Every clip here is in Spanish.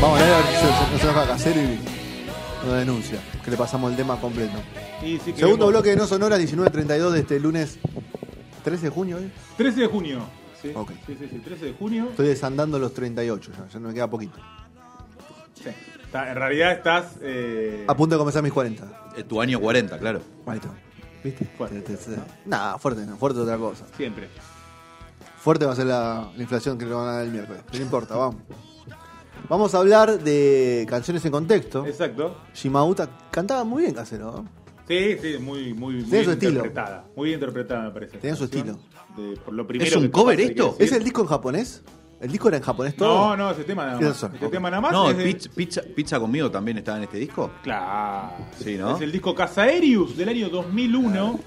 Vamos a ver si se, se enoja Casero y nos denuncia. Que le pasamos el tema completo. Y si Segundo queremos- bloque de No Sonora, 19.32 de este lunes 13 de junio. ¿eh? 13 de junio. Sí, Ok. sí, sí, sí, 13 de junio. Estoy desandando los 38, ya, ya no me queda poquito. Sí. Está- en realidad estás. eh, A punto de comenzar mis 40. Eh, tu año 40, claro. Ahí está. ¿Viste? Fuerte. Te- te- te- Nah, fuerte no, fuerte otra cosa. Siempre. Fuerte va a ser la, la inflación que le van a dar el miércoles. No importa, vamos. Vamos a hablar de canciones en contexto. Exacto. Shimauta cantaba muy bien casero, ¿no? Sí, sí, muy, muy, muy Tiene su estilo. interpretada. Muy bien interpretada, me parece. Tiene su canción. De- por lo primero ¿Es un que cover esto? ¿Es el disco en japonés? ¿El disco era en japonés todo? No, no, ese tema nada más. Este ok. tema nada más. No, es de- pizza, pizza, Pizza conmigo también estaba en este disco. Claro. Sí, ¿no? Es el disco Casaerius del año 2001.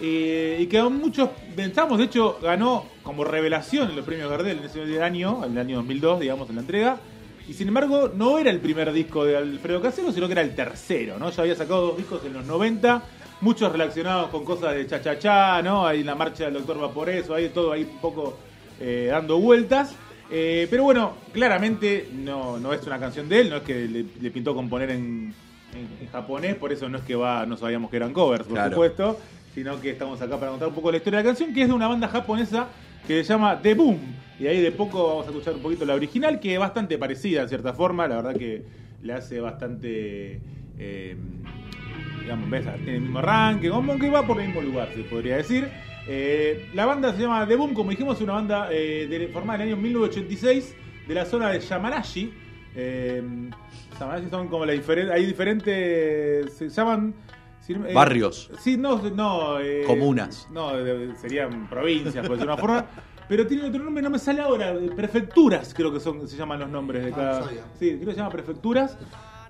eh, y que a muchos pensamos, de hecho, ganó como revelación en los premios Gardel en ese año, en el año 2002, digamos, en la entrega. Y sin embargo, no era el primer disco de Alfredo Casero, sino que era el tercero, ¿no? Ya había sacado dos discos en los 90, muchos relacionados con cosas de cha-cha-cha, ¿no? Hay la marcha del Doctor Vaporeso, hay todo ahí un poco eh, dando vueltas. Eh, pero bueno, claramente no, no es una canción de él, no es que le, le pintó componer en, en- en japonés, por eso no es que va, no sabíamos que eran covers, por Claro. supuesto, sino que estamos acá para contar un poco la historia de la canción, que es de una banda japonesa que se llama The Boom. Y ahí de poco vamos a escuchar un poquito la original, que es bastante parecida en cierta forma, la verdad que le hace bastante... eh, digamos, tiene el mismo arranque, como que va por el mismo lugar, se podría decir. Eh, la banda se llama The Boom, como dijimos, es una banda eh, formada en el año 1986 de la zona de Yamanashi. Eh, Yamanashi son como la diferente, hay diferentes, se llaman... eh, Barrios. Sí, no, no. eh, Comunas. No, serían provincias, por decir una forma. Pero tiene otro nombre, no me sale ahora. eh, Prefecturas, creo que son, se llaman los nombres de Ah, cada. sí, creo que se llama prefecturas.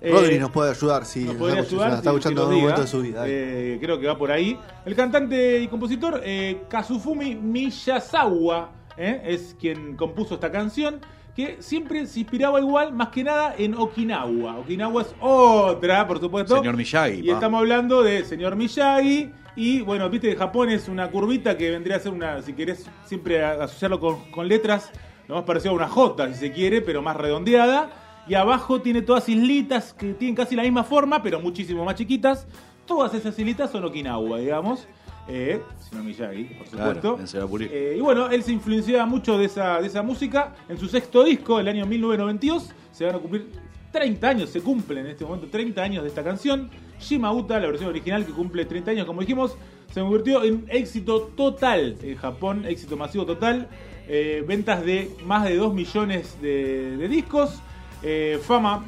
Eh, Rodri nos puede ayudar si nos podría ayudar. está si- escuchando si en momento de su vida. Eh, creo que va por ahí. El cantante y compositor eh, Kazufumi Miyazawa eh, es quien compuso esta canción. Que siempre se inspiraba igual, más que nada, en Okinawa. Okinawa es otra, por supuesto. Señor Miyagi. Y pa. estamos hablando de señor Miyagi. Y bueno, viste que Japón es una curvita que vendría a ser una, si querés siempre asociarlo con, con letras, lo más parecido a una J, si se quiere, pero más redondeada. Y abajo tiene todas islitas que tienen casi la misma forma, pero muchísimo más chiquitas. Todas esas islitas son Okinawa, digamos. Eh, si no Miyagi, por Claro, supuesto. pulir. Eh, y bueno, él se influenciaba mucho de esa, de esa música. En su sexto disco, el año 1992, se van a cumplir 30 años, se cumplen en este momento 30 años de esta canción. Shimauta, la versión original que cumple 30 años, como dijimos, se convirtió en éxito total en Japón, éxito masivo total. Eh, ventas de más de 2 millones de, de discos. Eh, fama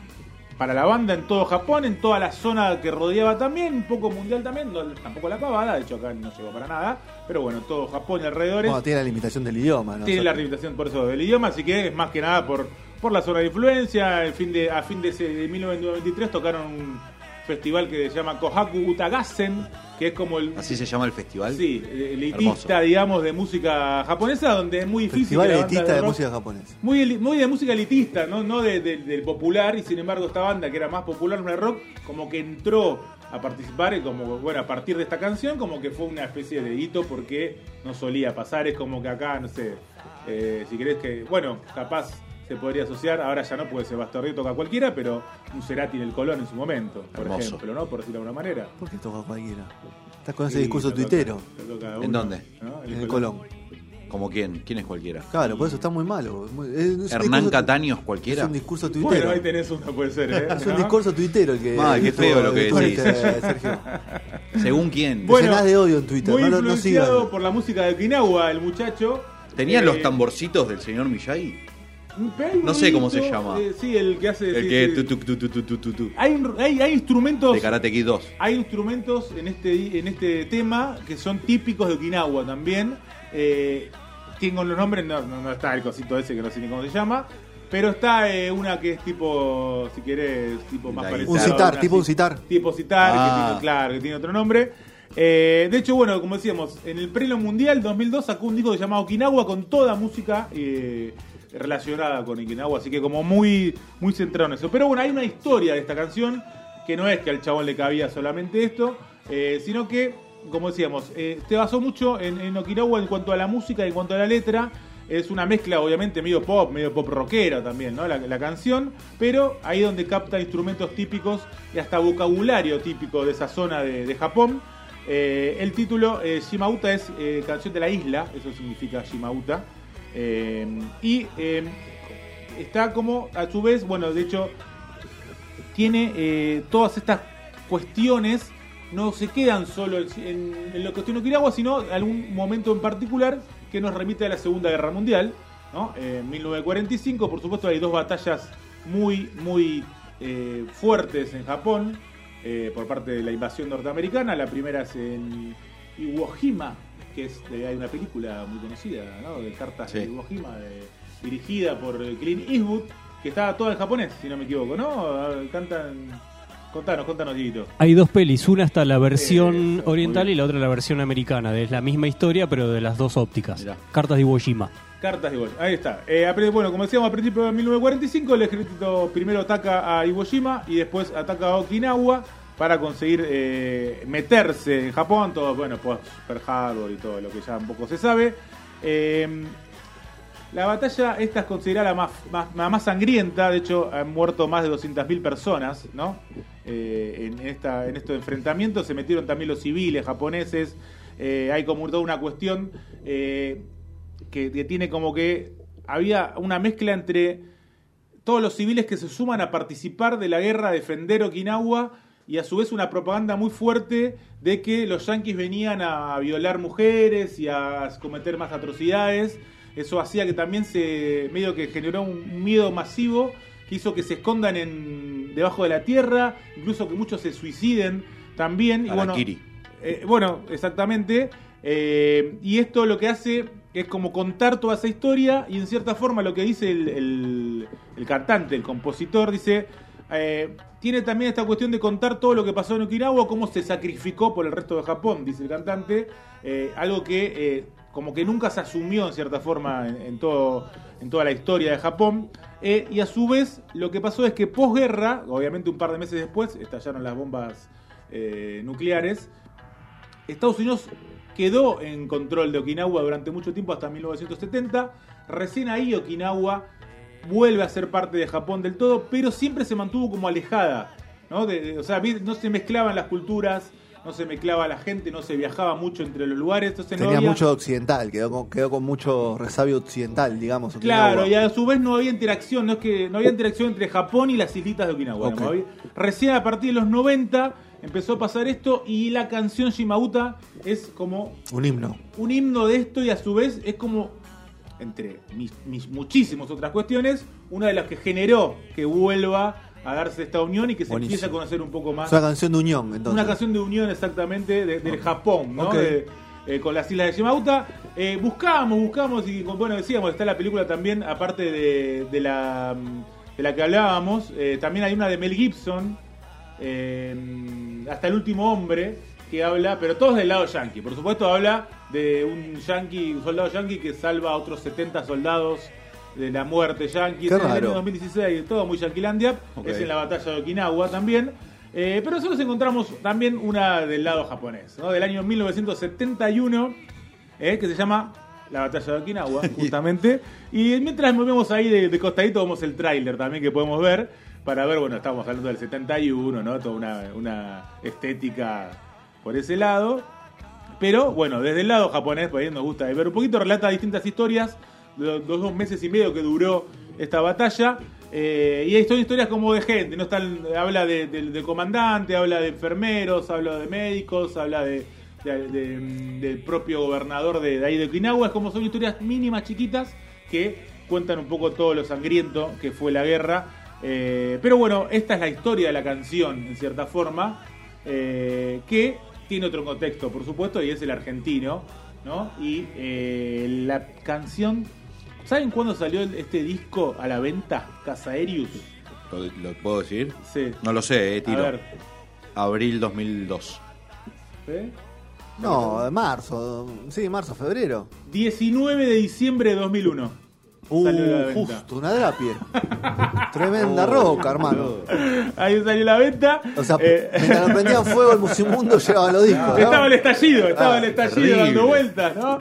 para la banda en todo Japón, en toda la zona que rodeaba también, un poco mundial también, no- tampoco la pavada, de hecho acá no llegó para nada, pero bueno, todo Japón y alrededores Bueno, tiene la limitación del idioma, ¿no? tiene O sea, la limitación por eso del idioma, así que es más que nada por, por la zona de influencia. El fin de, a fin de, ese- de 1993 tocaron un festival que se llama Kohaku Utagassen, que es como el ¿Así se llama el festival? sí, elitista, Hermoso. digamos, de música japonesa, donde es muy difícil. Festival que la banda elitista de rock- música japonesa. muy, muy de música elitista, no, no de- de- del popular, y sin embargo esta banda que era más popular en el rock, como que entró a participar y como, bueno, a partir de esta canción, como que fue una especie de hito porque no solía pasar, es como que acá, no sé, eh, si querés que, bueno, capaz se podría asociar, ahora ya no puede ser Bastardo toca cualquiera, pero un Cerati en el Colón en su momento, por Hermoso. ejemplo, ¿no? Por decirlo de alguna manera. ¿Por qué toca cualquiera? Estás con ese Sí, discurso tuitero ¿En dónde? ¿no? en el Colón. ¿Como quién? ¿Quién es cualquiera? Claro, por eso está muy malo. Es ¿Hernán discurso- Cataños Es cualquiera? un discurso Bueno, tuitero. ahí tenés uno, puede ser, ¿eh? Es un ¿No? discurso tuitero el que. Ay, qué feo lo que decís. este, Sergio. ¿Según quién? Bueno, de odio en Twitter, Muy no lo- no influenciado sigan. por la música de Okinawa, el muchacho. ¿Tenían Eh, los tamborcitos del señor Miyagi? No sé cómo se llama. eh, sí, el que hace. El sí, que... sí. tu, tu, tu, tu, tu, tu, tu, Hay, un- hay, hay instrumentos. De Karate Kid 2. Hay instrumentos en este, en este tema que son típicos de Okinawa también. Eh, tengo los nombres, no, no, no está el cosito ese que no sé ni cómo se llama. Pero está eh, una que es tipo, si querés, tipo más La parecido. Un citar, una tipo un citar. Tipo citar, que Ah. tiene, claro, que tiene otro nombre. Eh, de hecho, bueno, como decíamos, en el Premio Mundial 2002 sacó un disco que se llama Okinawa con toda música eh, relacionada con Okinawa, así que como muy, muy centrado en eso. Pero bueno, hay una historia de esta canción que no es que al chabón le cabía solamente esto, eh, sino que, como decíamos, eh, se basó mucho en, Okinawa en cuanto a la música y en cuanto a la letra. Es una mezcla, obviamente, medio pop, medio pop rockera también, ¿no? La, canción, pero ahí donde capta instrumentos típicos y hasta vocabulario típico de esa zona de, Japón. Eh, el título, eh, Shimauta, es canción de la isla, eso significa Shimauta. Eh, y eh, está como, a su vez, bueno, de hecho, tiene eh, todas estas cuestiones, no se quedan solo en, en, lo que tiene Okinawa, sino algún momento en particular que nos remite a la Segunda Guerra Mundial. ¿no? Eh, En 1945, por supuesto, hay dos batallas muy, muy eh, fuertes en Japón por parte de la invasión norteamericana. La primera es en Iwo Jima, que es de- hay una película muy conocida, ¿no? De cartas Sí. de Iwo Jima, de- dirigida por eh, Clint Eastwood, que está toda en japonés, si no me equivoco, ¿no? Cantan. Contanos, contanos, Dieguito. Hay dos pelis, una está la versión Eso, oriental y la otra la versión americana. Es la misma historia, pero de las dos ópticas. Mirá. Cartas de Iwo Jima. Cartas de Iwo Jima. Ahí está. Eh, bueno, como decíamos, a principios de 1945, el ejército primero ataca a Iwo Jima y después ataca a Okinawa para conseguir eh, meterse en Japón. Todo, bueno, pues Pearl Harbor y todo lo que ya un poco se sabe. Eh, la batalla esta es considerada la más, más, más sangrienta, de hecho han muerto más de 200.000 personas, ¿no? Eh, en, esta, en estos enfrentamientos se metieron también los civiles japoneses, hay como toda una cuestión que, que tiene como que había una mezcla entre todos los civiles que se suman a participar de la guerra defender Okinawa y a su vez una propaganda muy fuerte de que los yanquis venían a violar mujeres y a cometer más atrocidades. Eso hacía que también se medio que generó un miedo masivo que hizo que se escondan en debajo de la tierra, incluso que muchos se suiciden también. Y bueno, eh, bueno, exactamente. Eh, y esto lo que hace es como contar toda esa historia y en cierta forma lo que dice el, el- el cantante, el compositor, dice, eh, tiene también esta cuestión de contar todo lo que pasó en Okinawa, cómo se sacrificó por el resto de Japón, dice el cantante, eh, algo que eh, como que nunca se asumió en cierta forma en, todo, en toda la historia de Japón. Y a su vez lo que pasó es que posguerra, obviamente un par de meses después, estallaron las bombas nucleares, Estados Unidos quedó en control de Okinawa durante mucho tiempo, hasta 1970. Recién ahí Okinawa vuelve a ser parte de Japón del todo, pero siempre se mantuvo como alejada. ¿no? De- de- o sea, no se mezclaban las culturas, no se mezclaba la gente, no se viajaba mucho entre los lugares, entonces no Tenía había- mucho occidental, quedó con, quedó con mucho resabio occidental, digamos. Claro, y a su vez no había interacción, no es que no había interacción entre Japón y las islitas de Okinawa. Había- Recién a partir de los 90 empezó a pasar esto y la canción Shimauta es como Un himno. un himno de esto y a su vez es como, entre mis, mis muchísimas otras cuestiones, una de las que generó que vuelva a darse esta unión y que se Buenísimo. empiece a conocer un poco más. Es una canción de unión, entonces. Una canción de unión exactamente de- del Japón, ¿no? De- eh, con las islas de Shimauta. Eh, buscábamos, buscábamos y bueno, decíamos, está la película también, aparte de, de la, de la que hablábamos, eh, también hay una de Mel Gibson, eh, Hasta el último hombre, que habla, pero todos del lado yankee. Por supuesto habla de un yankee, un soldado yankee que salva a otros 70 soldados de la muerte yankee. En el año 2016, todo muy yanquilandia. Ok. Es en la batalla de Okinawa también. Eh, pero nosotros encontramos también una del lado japonés, ¿no? del año 1971, eh, que se llama La batalla de Okinawa, justamente. y mientras movemos ahí de, de costadito, vemos el tráiler también que podemos ver, para ver, bueno, estamos hablando del 71, ¿no? Toda una, una estética por ese lado. Pero bueno, desde el lado japonés, por ahí nos gusta ver un poquito, relata distintas historias de los dos meses y medio que duró esta batalla. eh, y hay son historias como de gente, no Están- habla de- del- comandante, habla de enfermeros, habla de médicos, habla de, de- del propio gobernador de, de ahí de Okinawa. Es como son historias mínimas, chiquitas, que cuentan un poco todo lo sangriento que fue la guerra. Eh, pero bueno, esta es la historia de la canción, en cierta forma, eh, que tiene otro contexto, por supuesto, y es el argentino, ¿no? Y eh, la canción... ¿Saben cuándo salió este disco a la venta? Casa Aerius. ¿Lo, lo puedo decir? Sí. No lo sé, eh, A tiro. ver. Abril 2002. ¿eh? No, de marzo. Sí, marzo, febrero. 19 de diciembre de 2001. Uh, Salió a la venta. justo, una drapie. Tremenda roca, hermano. Ahí salió la venta. O sea, Eh, mientras lo prendían fuego el Musimundo llevaban los discos. ¿no? estaba el estallido, estaba el estallido terrible. dando vueltas, ¿no?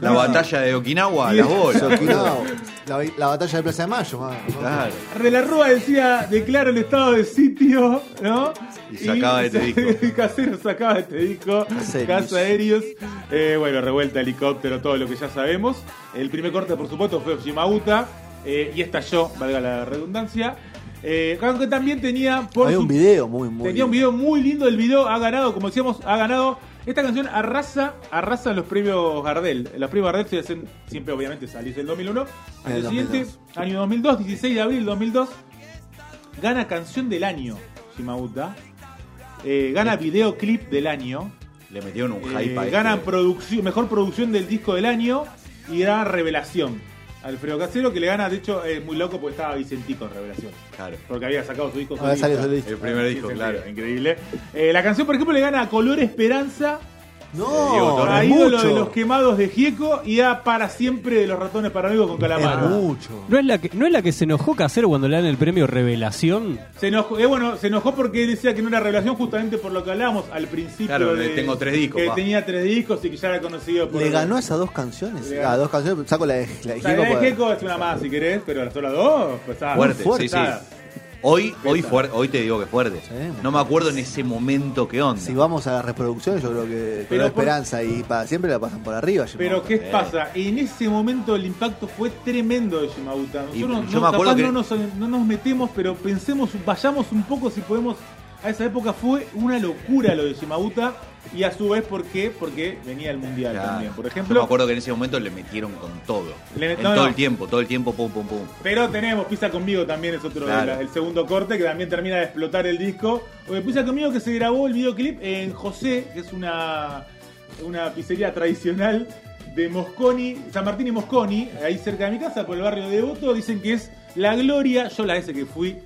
La batalla de Okinawa, las bolas. Okinawa. La, la batalla de Plaza de Mayo, man, ¿no? Claro. De la Rúa decía, declaro el estado de sitio, ¿no? Y sacaba este disco. Casero sacaba este disco. Casa Aéreos. Eh, bueno, revuelta, helicóptero, todo lo que ya sabemos. El primer corte, por supuesto, fue Shimauta. eh, y estalló, valga la redundancia. Eh, aunque también tenía por Había su- un video muy, muy. Tenía un video muy lindo, el video ha ganado, como decíamos, ha ganado. Esta canción arrasa, arrasa los premios Gardel. Los premios Gardel se hacen siempre, obviamente, salís en el 2001. En Año el siguiente, 2002. año 2002, 16 de abril del 2002, gana canción del año, Shimauta. Eh, gana videoclip del año. Le metieron un Eh, hype a gana este. producción, mejor producción del disco del año y gran revelación. Alfredo Casero, que le gana, de hecho, es muy loco porque estaba Vicentico en revelación. Claro. Porque había sacado su disco solista. El primer disco, Sí, claro. Increíble. Eh, la canción, por ejemplo, le gana a Color Esperanza, No, a es Ídolo mucho. de los Quemados de Gieco y a Para Siempre de los Ratones Paranoicos con Es Calamaro. mucho. ¿No es, la que, ¿No es la que se enojó Casero cuando le dan el premio Revelación? Se enojó, eh, bueno, se enojó porque él decía que no era revelación justamente por lo que hablábamos al principio. Claro, de- tengo tres discos, Que pa. tenía tres discos y que ya era conocido por. ¿Le ganó esas dos canciones? Le ganó. Ah, dos canciones, saco la de, la de O sea, Gieco la de Gieco es una más si querés, pero las otras dos, pues ah, Fuerte, fuerte. sí, sí. Hoy, hoy, fuerte, hoy te digo que fuerte. Sí, no me acuerdo en ese momento qué onda. Si vamos a las reproducciones, yo creo que Pero por- Esperanza y para siempre la pasan por arriba. Pero. ¿qué Eh. pasa? En ese momento el impacto fue tremendo de Shimauta. Y Nosotros yo no, me acuerdo que- no, nos, no nos metemos, pero pensemos, vayamos un poco si podemos. A esa época fue una locura lo de Shimauta. Y a su vez, ¿por qué? Porque venía el mundial Claro. también. Por Yo me ejemplo, acuerdo que en ese momento le metieron con todo. Le- en no, todo no. el tiempo, todo el tiempo, pum, pum, pum. Pero tenemos Pisa conmigo también, es otro Claro. la- el segundo corte que también termina de explotar el disco. Porque Pisa conmigo que se grabó el videoclip en José, que es una, una pizzería tradicional de Mosconi, San Martín y Mosconi, ahí cerca de mi casa, por el barrio de Devoto. Dicen que es la gloria. Yo la ese que fui.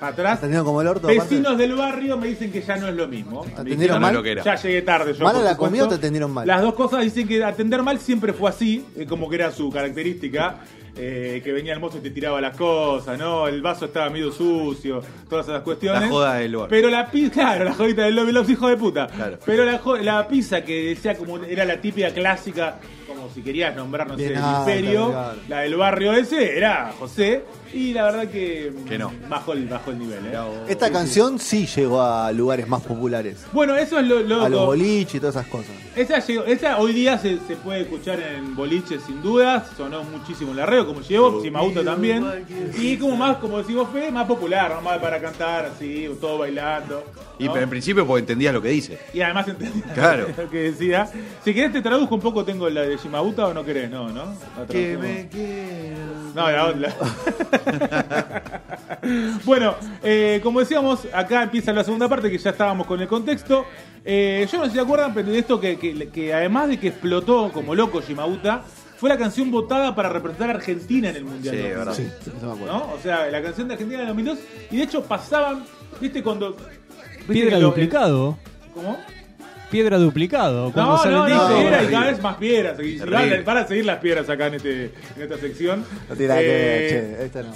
Para atrás. Para atrás. Atendieron como el orto. aparte. Vecinos del barrio me dicen que ya no es lo mismo. Me ¿Atendieron mal? Lo que era. Ya llegué tarde. Yo, ¿Mala por la comida o te atendieron mal? Las dos cosas dicen que atender mal siempre fue así, eh, como que era su característica. eh, que venía el mozo y te tiraba las cosas, ¿no? El vaso estaba medio sucio, todas esas cuestiones. La joda del bar. Pero la pizza, claro, la jodita del lobby, los hijos de puta. Claro. Pero la, la pizza que decía como era la típica clásica, como si querías nombrar, no sé, Bien el alta, imperio, la del barrio ese, era José. Y la verdad que, Que no. bajó el, bajó el nivel, ¿eh? Esta canción sí llegó a lugares más populares. Bueno, eso es lo, lo A los boliches y todas esas cosas. Esa, llegó- esa hoy día se, se puede escuchar en boliches sin dudas, sonó muchísimo en la radio, como llegó, Simauta también. Y como más, como decimos Fe, más popular, ¿no? más para cantar así, todo bailando. Y pero en principio porque entendías lo que dice. Y además entendí Claro. lo que decía. Si querés te traduzco un poco, tengo la de Shimauta o no querés, no, ¿no? La traducimos. No, la otra. bueno, eh, como decíamos, acá empieza la segunda parte que ya estábamos con el contexto. Eh, yo no sé si se acuerdan, pero de esto que, que- que además de que explotó como loco Shimauta, fue la canción votada para representar a Argentina en el Mundial. Sí, 2002, verdad. Sí. ¿no? O sea, la canción de Argentina en el 2002. Y de hecho pasaban, ¿viste cuando... viste Piedra que lo- duplicado. ¿Cómo? Piedra duplicado. Cuando No, sale no, el no, disco. piedra y cada vez más piedras. Y Terrible. van, van a seguir las piedras acá en, este, en esta sección. No nada que Eh, che, esta no.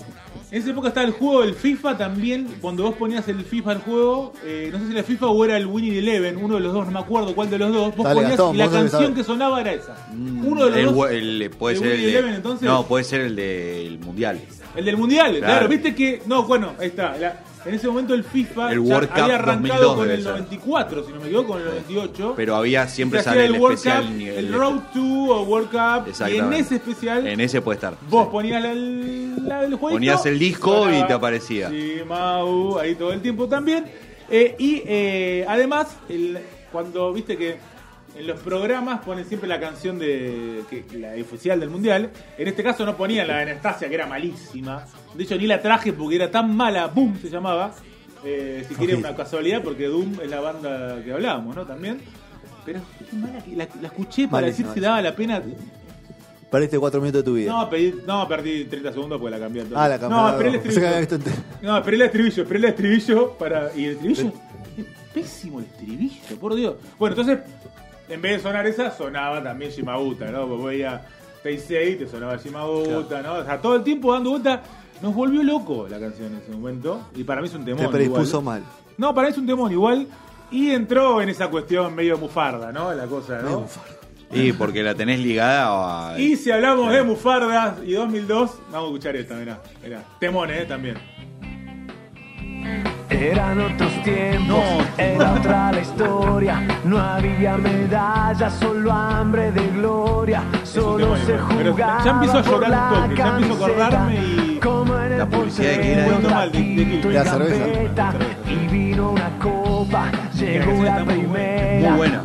En esa época estaba el juego del FIFA también. Cuando vos ponías el FIFA al juego, eh, no sé si era FIFA o era el Winning Eleven, uno de los dos, no me acuerdo cuál de los dos. Vos Dale, ponías Gastón, y la vos canción que sonaba era esa. Uno de los el, dos. el- puede ¿El ser el Winnie de, Eleven, entonces? No, puede ser el del mundial. El del mundial, claro. Claro. Viste que. No, bueno, ahí está. La- en ese momento el FIFA El World Cup había arrancado 2002 con el ser. 94, si no me equivoco, con el 98. Pero había siempre sale el, World especial Cup, nivel. el Road to o World Cup. Y en ese especial. En ese puede estar. Vos Sí. ponías la, la- el jueguito, Ponías el disco sonaba y te aparecía. Sí, Mau, ahí todo el tiempo también. Eh, y eh, además, el- cuando viste que en los programas ponen siempre la canción de que, la oficial del mundial. En este caso no ponían la de Anastasia, que era malísima. De hecho, ni la traje porque era tan mala. Boom se llamaba. Eh, si quiere una casualidad, porque Doom es la banda que hablábamos, ¿no? También. Pero qué mala que la, la escuché para decir si daba la pena. Perdiste cuatro minutos de tu vida. No, pedí- no, perdí 30 segundos porque la cambié. entonces. ah, la cambió. No, esperé el estribillo. No, esperé el estribillo, esperé el estribillo para. ¿Y el estribillo? Es pésimo el estribillo, por Dios. Bueno, entonces, en vez de sonar esa, sonaba también Shimauta, ¿no? Porque veía Teisei, te sonaba Shimauta, ¿no? O sea, todo el tiempo dando vuelta. Nos volvió loco la canción en ese momento. Y para mí es un temón. Te predispuso igual. mal. No, para mí es un temón igual. Y entró en esa cuestión medio mufarda, ¿no? La cosa, ¿no? Y porque la tenés ligada a. Y si hablamos de mufardas y 2002, vamos a escuchar esta, mirá. mirá. Temón, ¿eh? También. Eran otros tiempos, era otra la historia. No había medallas, solo hambre de gloria. Solo se jugaba ya empiezo a llorar un la toque, ya empiezo a acordarme y- como en el La publicidad de quién era. portero, Mal, de- de y La cerveza. Y vino una copa, llegó la primera. Muy buena.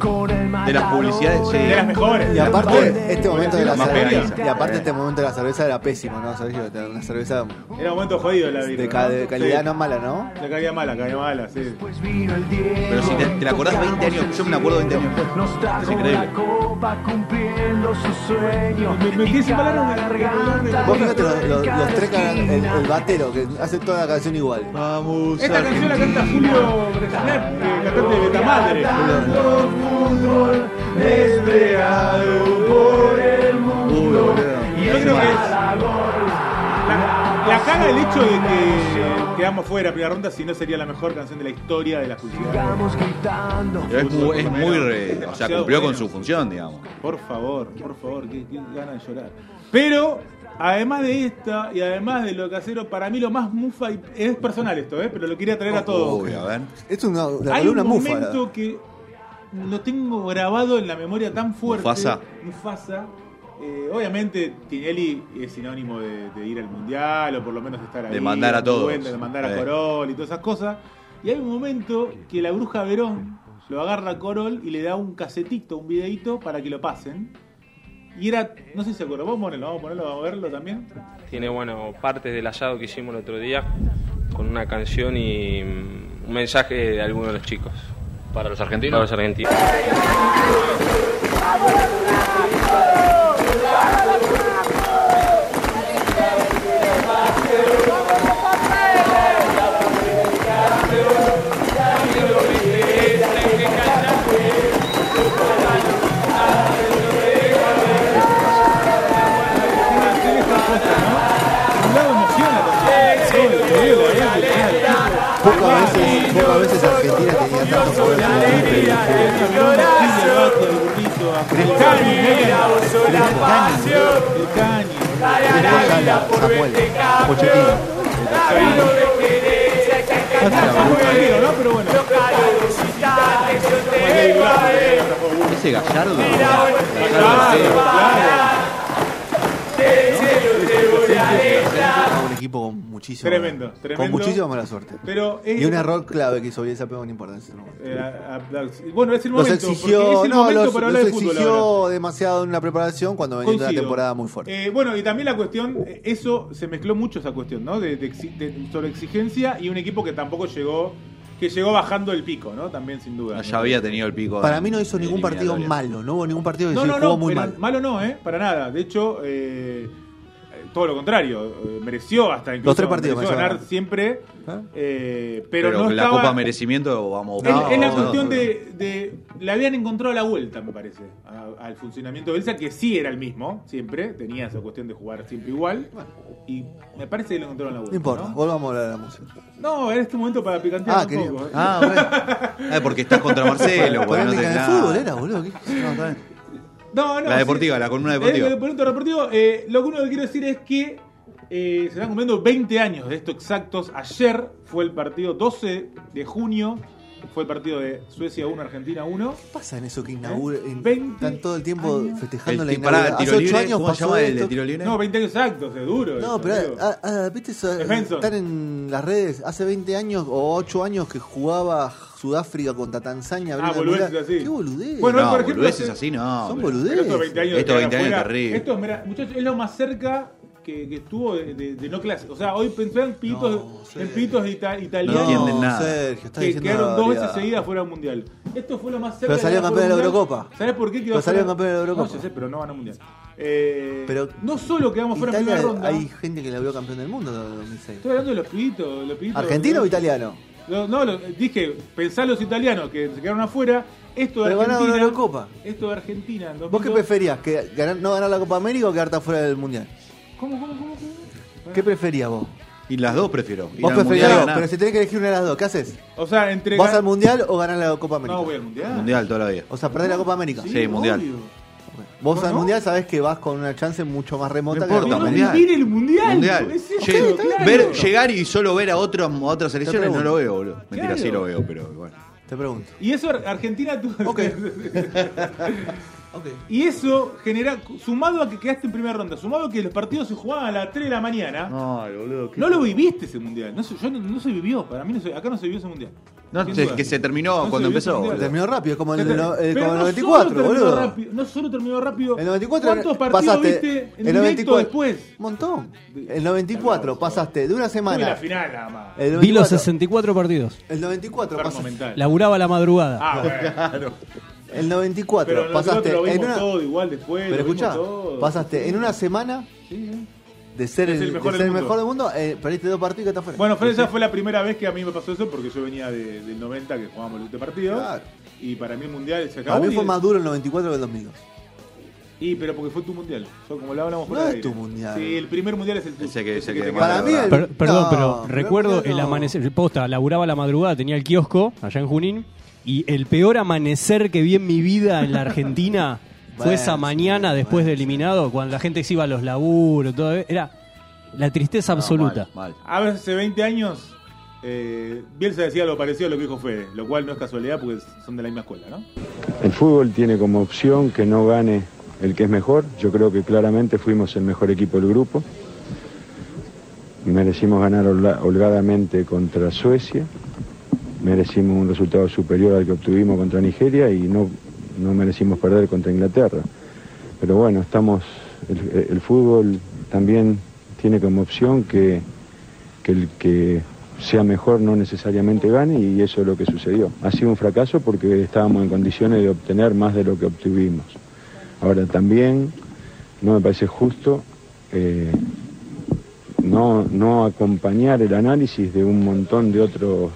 De las publicidades, sí. De las mejores. Y aparte, este momento de la cerveza. Y aparte, este momento de la cerveza era pésimo, ¿no, Sergio? Era Una cerveza Era un momento jodido la vida. de, ca- de calidad no mala, ¿no? La caía mala, caía mala, sí. Vino el Diego. Pero si te, te la acordás 20 años, yo me la acuerdo 20 años. Es increíble. la copa cumpliendo su sueño. Me- me quedé sin palabras de- Vos fíjate los, los, los tres el, el batero, que hace toda la canción igual. Vamos. Esta canción la canta Julio Bresanet, eh, cantante de Betamadre. Desplegado por el mundo. Y yo creo que es. La, la caga el hecho de que quedamos fuera de la primera ronda si no sería la mejor canción de la historia de la gritando. Pero es muy, es muy re- o sea, Demasiado cumplió con bueno. su función, digamos. Por favor, por favor, qué, qué ganas de llorar. Pero, además de esta y además de lo casero, para mí lo más mufa y- es personal esto, ¿eh? pero lo quería traer a todos. Uy, a ver. Es una, una Hay columna un mufa. momento que lo tengo grabado en la memoria tan fuerte. Mufasa. Mufasa. Eh, obviamente Tinelli es sinónimo de, de ir al mundial o por lo menos de estar ahí. De mandar a todos. De mandar a. Corol y todas esas cosas. Y hay un momento que la bruja Verón lo agarra a Corol y le da un casetito, un videito para que lo pasen. Y era, no sé si se acuerdan, vamos a ponerlo, vamos a ponerlo, vamos a verlo también. Tiene, bueno, partes del asado que hicimos el otro día con una canción y un mensaje de alguno de los chicos. Para los argentinos. Para los argentinos. Ansioso la alegría de corazón. El la pasión. Para la vida por verte los. Ese gallardo. Mira, bueno, un equipo con muchísimo. Tremendo, Con tremendo. muchísima mala suerte. Pero es- Y un error clave que hizo Bielsa, pero no importa. Eh, bueno, es el Los momento. porque exigió, es el no, momento los, para los hablar de fútbol ahora. exigió demasiado en la preparación cuando venía una temporada muy fuerte. Eh, bueno, y también la cuestión, eh, eso se mezcló mucho esa cuestión, ¿no? De, de de sobreexigencia y un equipo que tampoco llegó, que llegó bajando el pico, ¿no? También sin duda. Ya había tenido el pico. Para mí no hizo ningún partido malo, no hubo ningún partido que No, se no, jugó no, muy mal. malo no, ¿eh? Para nada. De hecho, eh, todo lo contrario, eh, mereció hasta incluso Los tres partidos mereció mereció ganar siempre, ¿Eh? eh, pero, Pero, no la estaba... Copa Merecimiento, vamos. Es, es la cuestión de, de- Le habían encontrado la vuelta, me parece, a- al funcionamiento de Elsa, que sí era el mismo, siempre. Tenía esa cuestión de jugar siempre igual. Y me parece que le encontraron la vuelta. No importa, ¿no? volvamos a hablar de la música. No, era este momento para picantear Ah, un poco. ¿eh? Ah, bueno. Ah, porque estás contra Marcelo. porque no de fútbol era, boludo. ¿qué? No, está bien. No, no, La deportiva, la columna deportiva. El, deportivo, eh, lo que uno que quiero decir es que eh, se están cumpliendo 20 años de esto exactos. Ayer fue el partido 12 de junio. Fue el partido de Suecia 1, Argentina 1. ¿Qué pasa en eso que inaugura? en- 20 están todo el tiempo años. festejando El la inauguración. Hace libre, ocho años ¿Cómo pasó llama el de tiro libre? No, 20 años exactos, es duro. No, eso, pero amigo. ah, ah, ¿viste eso? Es Benson. Están en las redes hace 20 años o 8 años que jugaba Sudáfrica contra Tanzania. Ah, boludeces así. Qué boludez. Bueno, No, por ejemplo, boludeces hace- así no. Son boludeces. Estos 20 años de Estos quedar 20 años afuera, terrible. Esto, mira, muchachos, es lo más cerca que, que estuvo de, de- de no clase. O sea, hoy pensé en pitos, No, en pitos de ita- No italianos entienden nada. Sergio, estás que diciendo quedaron dos veces seguidas fuera del mundial. Esto fue lo más cerca Pero salió de campeón de la. Eurocopa. ¿Sabes por qué quedó Pero salió fuera? campeón de la Eurocopa. No, yo sé, pero no ganó mundial. Eh, Pero no solo quedamos fuera en Italia, primera ronda. hay gente que la vio campeón del mundo en 2006. Estoy hablando de los pibitos. Los pibitos ¿Argentino o italiano? No, no, lo- dije, pensá los italianos que se quedaron afuera. Esto de Pero Argentina. la Eurocopa. Esto de Argentina. en ¿Vos qué 2002. preferías? ¿Que ganar- no ganar la Copa América o quedarte afuera del Mundial? ¿Cómo, cómo, cómo? cómo? ¿Qué preferías vos? Y las dos prefiero. Vos ganar. pero si tenés que elegir una de las dos, ¿qué haces? O sea, entre. ¿Vas al Mundial o ganar la Copa América? No, voy al mundial. Mundial toda la vida. O sea, perdés la Copa América. Sí, mundial. obvio. Vos ¿No, al no? Mundial sabés que vas con una chance mucho más remota No que importa, mundial. vivir el mundial. Mundial. Es eso, claro. ver, llegar y solo ver a, otros, a otras selecciones no lo veo, boludo. Mentira, Claro. sí lo veo, pero bueno. Te pregunto. Y eso Ar- Argentina tuvo. Ok. Y eso genera, sumado a que quedaste en primera ronda, sumado a que los partidos se jugaban a las 3 de la mañana, no, No, boludo. lo viviste ese mundial. No, se- yo no, no se vivió, para mí no se- acá no se vivió ese mundial. No, duda. que se terminó No cuando empezó. Terminó rápido, como el, Pero no- el- no como el solo 94, terminó boludo. rápido, no solo terminó rápido. El 94 ¿Cuántos partidos pasaste. viste en el directo 94 después? Un montón. El 94 pasaste de una Fue la semana. final nada más. El Vi los 94, 64 partidos. el 94 Enfermo pasaste. Laburaba la madrugada. Ah, bueno. el 94 Pero pasaste lo en vimos una todo igual después. Pero lo vimos escuchá, todo. pasaste en una semana Sí, sí. de ser el, el mejor de del el mundo. mejor del mundo, eh, perdiste dos partidos y estás fuera. Bueno, esa fue la primera vez que a mí me pasó eso porque yo venía de- del 90 que jugábamos este partido. Claro. Y para mí el mundial se acabó. Para mí fue más duro el 94 que el 2002. Y pero porque fue tu mundial. Yo, como lo hablamos fuera No es tu mundial. Sí, el primer mundial es el tuyo. Ese que-. Para mí el- Per- perdón, No, pero pero recuerdo no. el amanecer. Posta, laburaba a la madrugada, tenía el kiosco allá en Junín. Y el peor amanecer que vi en mi vida en la Argentina fue Bueno, esa mañana sí, después bueno, de eliminado, cuando la gente se iba a los laburos, todo. Era la tristeza No, absoluta. mal, mal. A veces hace 20 años, eh, Bielsa decía lo parecido a lo que dijo Fede, lo cual no es casualidad porque son de la misma escuela, ¿no? El fútbol tiene como opción que no gane el que es mejor. Yo creo que claramente fuimos el mejor equipo del grupo. Merecimos ganar holga- holgadamente contra Suecia. Merecimos un resultado superior al que obtuvimos contra Nigeria y no, no merecimos perder contra Inglaterra. Pero bueno, estamos. El, fútbol también tiene como opción que, que el que sea mejor no necesariamente gane y eso es lo que sucedió. Ha sido un fracaso porque estábamos en condiciones de obtener más de lo que obtuvimos. Ahora también no me parece justo eh, no, no acompañar el análisis de un montón de otros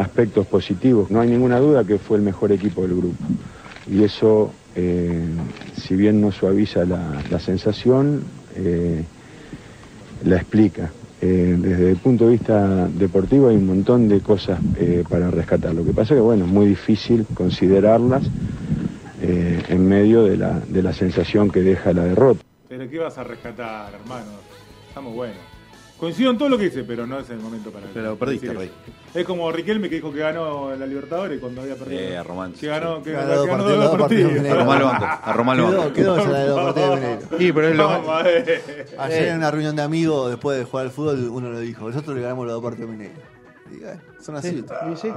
aspectos positivos. No hay ninguna duda que fue el mejor equipo del grupo. Y eso, eh, si bien no suaviza la, sensación, eh, la explica. Eh, desde el punto de vista deportivo hay un montón de cosas para rescatar. Lo que pasa que, bueno, es muy difícil considerarlas en medio de la, de la sensación que deja la derrota. Pero ¿qué vas a rescatar, hermano? Estamos buenos. Coincido en todo lo que dice, pero no es el momento para Pero perdiste, Rey. Es como Riquelme que dijo que ganó la Libertadores cuando había perdido. Eh, a Román. Que ganó, que Ganó ganó, dos partidos, dos dos partidos partidos. en A Román lo banco. A Román lo Quedó, banco. quedó esa la de los partidos de Mineiro. Sí, pero es lo eh. Ayer en una reunión de amigos, después de jugar al fútbol, uno lo dijo: Nosotros le ganamos los dos partidos de Mineiro. Eh, son así. Sí, sí,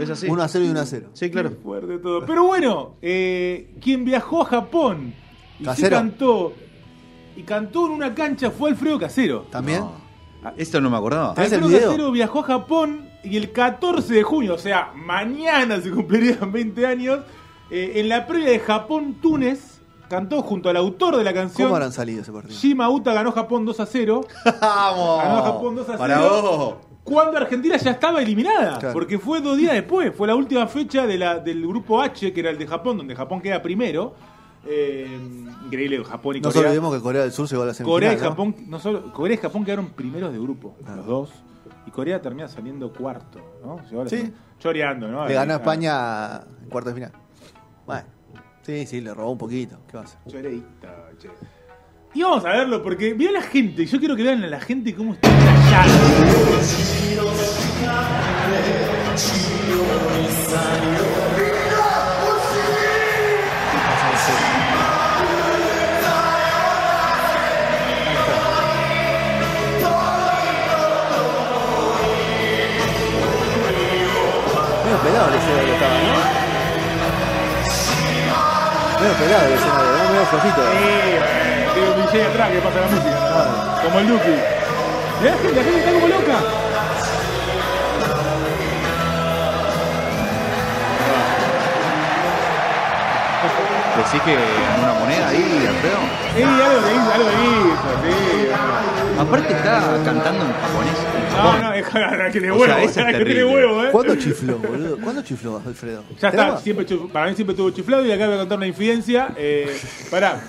es así. 1 a 0 y 1 a 0. Sí, claro. Fuerte todo. Pero bueno, eh, quien viajó a Japón y sí cantó y cantó en una cancha fue Alfredo Casero. ¿También? No. Esto no me acordaba. ¿Tenés el? Casero viajó a Japón y el 14 de junio, o sea, mañana se cumplirían 20 años, eh, en la previa de Japón-Túnez, cantó junto al autor de la canción. ¿Cómo habrán salido ese partido? Shima Uta ganó Japón 2 a 0. ¡Vamos! Ganó Japón 2 a 0. Para vos. Cuando Argentina ya estaba eliminada, Claro. porque fue dos días después, fue la última fecha de la, del grupo H, que era el de Japón, donde Japón queda primero. Eh, increíble, Japón y No Corea. olvidemos que Corea del Sur llegó a la semifinal. Corea y ¿no? Japón, no solo, Corea y Japón quedaron primeros de grupo, Ah. los dos. Y Corea termina saliendo cuarto, ¿no? Llegó a la Sí. Choreando, ¿no? Le ganó a Ah, España en cuarto de final. Bueno, sí, sí, le robó un poquito. ¿Qué va a hacer? Choreita, che. Y vamos a verlo, porque vio la gente, yo quiero que vean a la gente cómo está callada. El escenario. Sí, un DJ atrás que pasa la música, como el Duki. Está como loca. Decís que una moneda ahí, Alfredo. Sí, algo que hizo, algo que hizo, sí. Aparte está cantando en japonés. en No, no, es que tiene O huevo, sea, eso es que tiene terrible. huevo, ¿eh? ¿Cuándo chifló, boludo? ¿Cuándo chifló, Alfredo? Ya está, para mí siempre estuvo chiflado y acá voy a contar una infidencia. Eh, pará,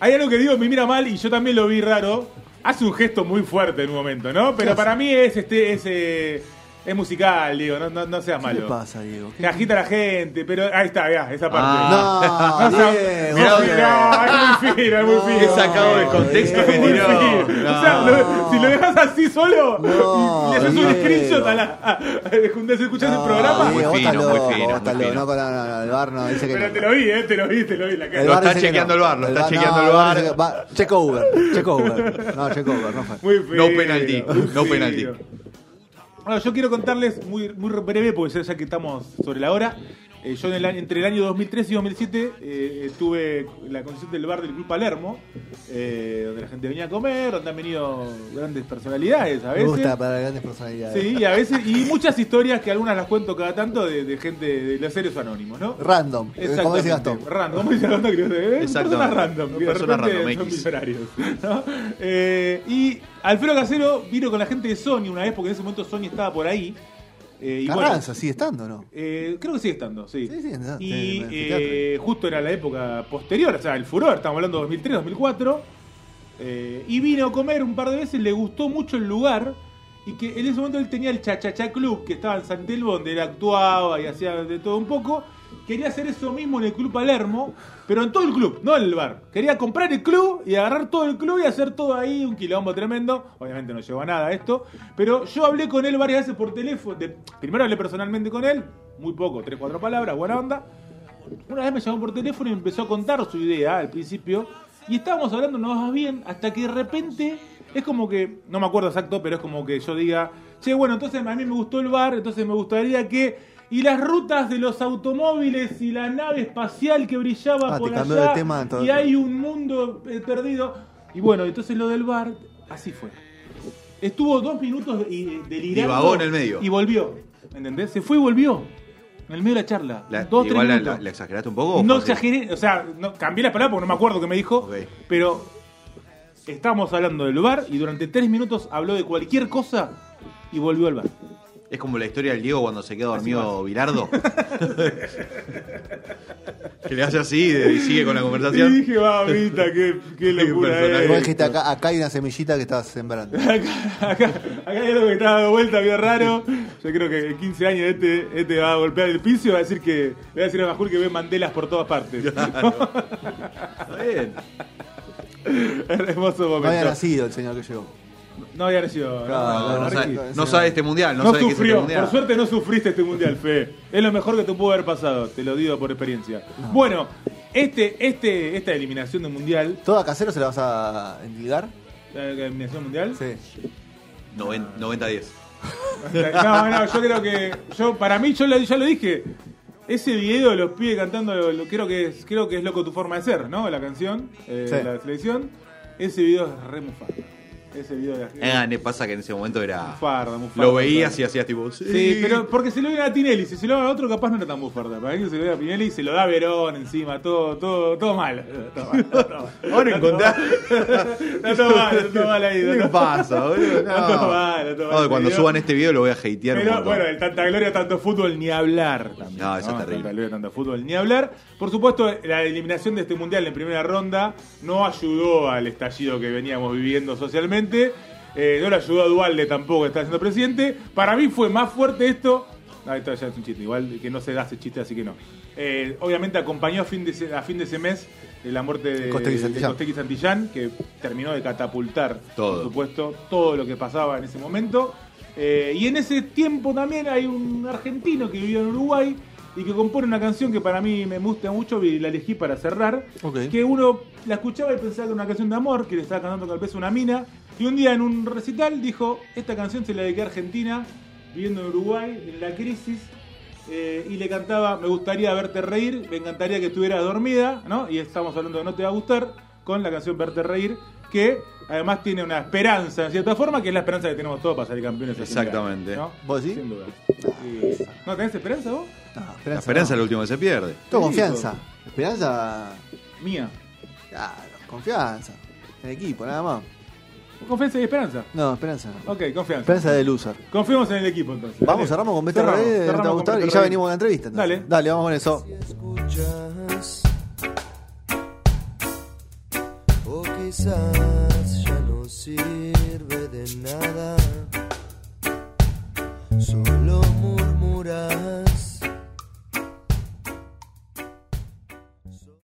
hay algo que digo, me mira mal y yo también lo vi raro. Hace un gesto muy fuerte en un momento, ¿no? Pero para mí es este, es, eh, es musical, digo, no, no, no seas ¿Qué malo. le pasa, Diego? Que agita a la gente, pero ahí está, ya, esa parte. Ah. No, No, Diego. no, Diego. no, es muy fino, es muy fino. Qué sacado de contexto que tiró. O sea, lo- si lo dejas así solo No, y le haces un Diego. screenshot a la, a, escuchar el programa, Diego, muy fino, muy fino. No, no, no, no, el bar no, dice que pero no. te lo vi, eh, te lo vi, te lo vi. La cara. Lo está chequeando el VAR, lo está bar- chequeando no, el va- Check over, check over. No, check over, no fue. Muy fino, No penalti, muy no fino. Bueno, yo quiero contarles muy, muy breve, porque ya que estamos sobre la hora. Eh, yo en el año- entre el año 2003 y 2007 eh, tuve la concesión del bar del Club Palermo, eh, donde la gente venía a comer, donde han venido grandes personalidades a Me veces. gusta para grandes personalidades. Sí, y a veces, y muchas historias que algunas las cuento cada tanto de, de gente de los seres anónimos, ¿no? Random, eh, como dice Gastón. Random, como dice Gastón, creo que eh, Exactamente. personas random. Personas random, son X. millonarios, ¿no? Eh, y Alfredo Casero vino con la gente de Sony una vez, porque en ese momento Sony estaba por ahí. Eh, y bueno, Carranza, sigue estando, ¿no? eh, creo que sigue estando, sí. Sí, sí, y sí, eh, justo era la época posterior, o sea, el furor, estamos hablando de 2003, 2004. eh, y vino a comer un par de veces, le gustó mucho el lugar. Y que en ese momento él tenía el Chachachá Club, que estaba en San Telmo, donde él actuaba y hacía de todo un poco. Quería hacer eso mismo en el Club Palermo, pero en todo el club, no en el bar. Quería comprar el club y agarrar todo el club y hacer todo ahí, un quilombo tremendo. Obviamente no llegó a nada esto, pero yo hablé con él varias veces por teléfono. primero hablé personalmente con él, muy poco, tres, cuatro palabras, buena onda. Una vez me llamó por teléfono y empezó a contar su idea al principio. Y estábamos hablando, no vas bien, hasta que de repente es como que, no me acuerdo exacto, pero es como que yo diga, che, bueno, entonces a mí me gustó el bar, entonces me gustaría que. Y las rutas de los automóviles y la nave espacial que brillaba Ah, te por cambió de allá. tema, entonces. y hay un mundo eh, perdido. Y bueno, entonces lo del bar, así fue. Estuvo dos minutos y- delirando. Divagó en el medio. Y volvió. ¿Entendés? Se fue y volvió. En el medio de la charla. La- dos, tres igual la, minutos. la- la exageraste un poco. No exageré, o sea, no, cambié la palabra porque no me acuerdo qué me dijo, pero estábamos hablando del bar y durante tres minutos habló de cualquier cosa y volvió al bar. Es como la historia del Diego cuando se queda dormido Bilardo. que le hace así y sigue con la Y conversación. dije, mamita, qué, qué locura. Igual dijiste acá, acá hay una semillita que estás sembrando. Acá, acá, acá hay algo que está dando vuelta bien raro. Yo Yo creo que en 15 años este, este va a golpear el piso y va a decir que le va a decir a Majul que ve mandelas por todas partes. Está bien. Hermoso momento. No había nacido el señor que llegó. No había nacido. Claro, No, no sabe, no sabe este mundial, no, No sabe qué es este sufrió, mundial. por suerte no sufriste este mundial, Fe. Es lo mejor que te pudo haber pasado, te lo digo por experiencia. Bueno, este, este, esta eliminación del mundial, ¿Todo a casero se la vas a endilgar? la eliminación mundial, Sí. Noven- 90-10. no, no, yo creo que, yo para mí, yo lo- ya lo dije, ese video de los pibes cantando, lo- creo que es, creo que es loco tu forma de ser, ¿no? La canción, eh, Sí. la selección, ese video es re mufarda. Ese video de Eh, me pasa que en ese momento era. mufarda, mufarda. Lo veías y hacías tipo. Sí, pero porque se lo ven a Tinelli, si se lo dan a otro capaz no era tan bufarda. Para mí que se lo ve a Pinelli y se lo da a Verón encima, todo, todo, todo mal. Todo mal, todo mal. Ahora encontrás. Está todo mal, está todo mal ahí. ¿Qué todo- pasa, boludo? Está todo No. mal, está todo mal. No, cuando suban este video lo voy a hatear Pero bueno, el tanta gloria, tanto fútbol, ni hablar también. No, eso es terrible. Tanta gloria, tanto fútbol, ni hablar. Por supuesto, la eliminación de este mundial en primera ronda no ayudó al estallido que veníamos viviendo socialmente. Eh, no le ayudó a Dualde tampoco, que está siendo presidente. Para mí fue más fuerte esto. No, esto ya es un chiste, igual que no se da ese chiste, así que no. Eh, obviamente acompañó a fin de ese, a fin de ese mes eh, la muerte de Costegui de Santillán. Santillán, que terminó de catapultar, Todo. por supuesto, todo lo que pasaba en ese momento. Eh, y en ese tiempo también hay un argentino que vivió en Uruguay y que compone una canción que para mí me gusta mucho y la elegí para cerrar. Que uno la escuchaba y pensaba que era una canción de amor, que le estaba cantando tal vez una mina. Y un día en un recital dijo, esta canción se la dediqué a Argentina, viviendo en Uruguay, en la crisis. eh, y le cantaba, me gustaría verte reír, me encantaría que estuvieras dormida, ¿no? Y estamos hablando de No te va a gustar, con la canción Verte reír, que además tiene una esperanza, en cierta forma, que es la esperanza que tenemos todos para salir campeones. Exactamente. ¿no? ¿Vos decís? Sin duda. Sí. ¿No tenés esperanza vos? No, La esperanza es lo último que se pierde. Todo Sí, confianza. Esperanza. Mía. Claro, confianza. En equipo, nada más. Confianza y esperanza. No, esperanza no. Ok, confianza. Esperanza de loser. Confiemos en el equipo entonces. Vamos, cerramos con Beto Cerramos, Rey, ¿te va a gustar? Y ya venimos con la entrevista. entonces. Dale. Dale, vamos con eso. escuchas quizás ya no sirve de nada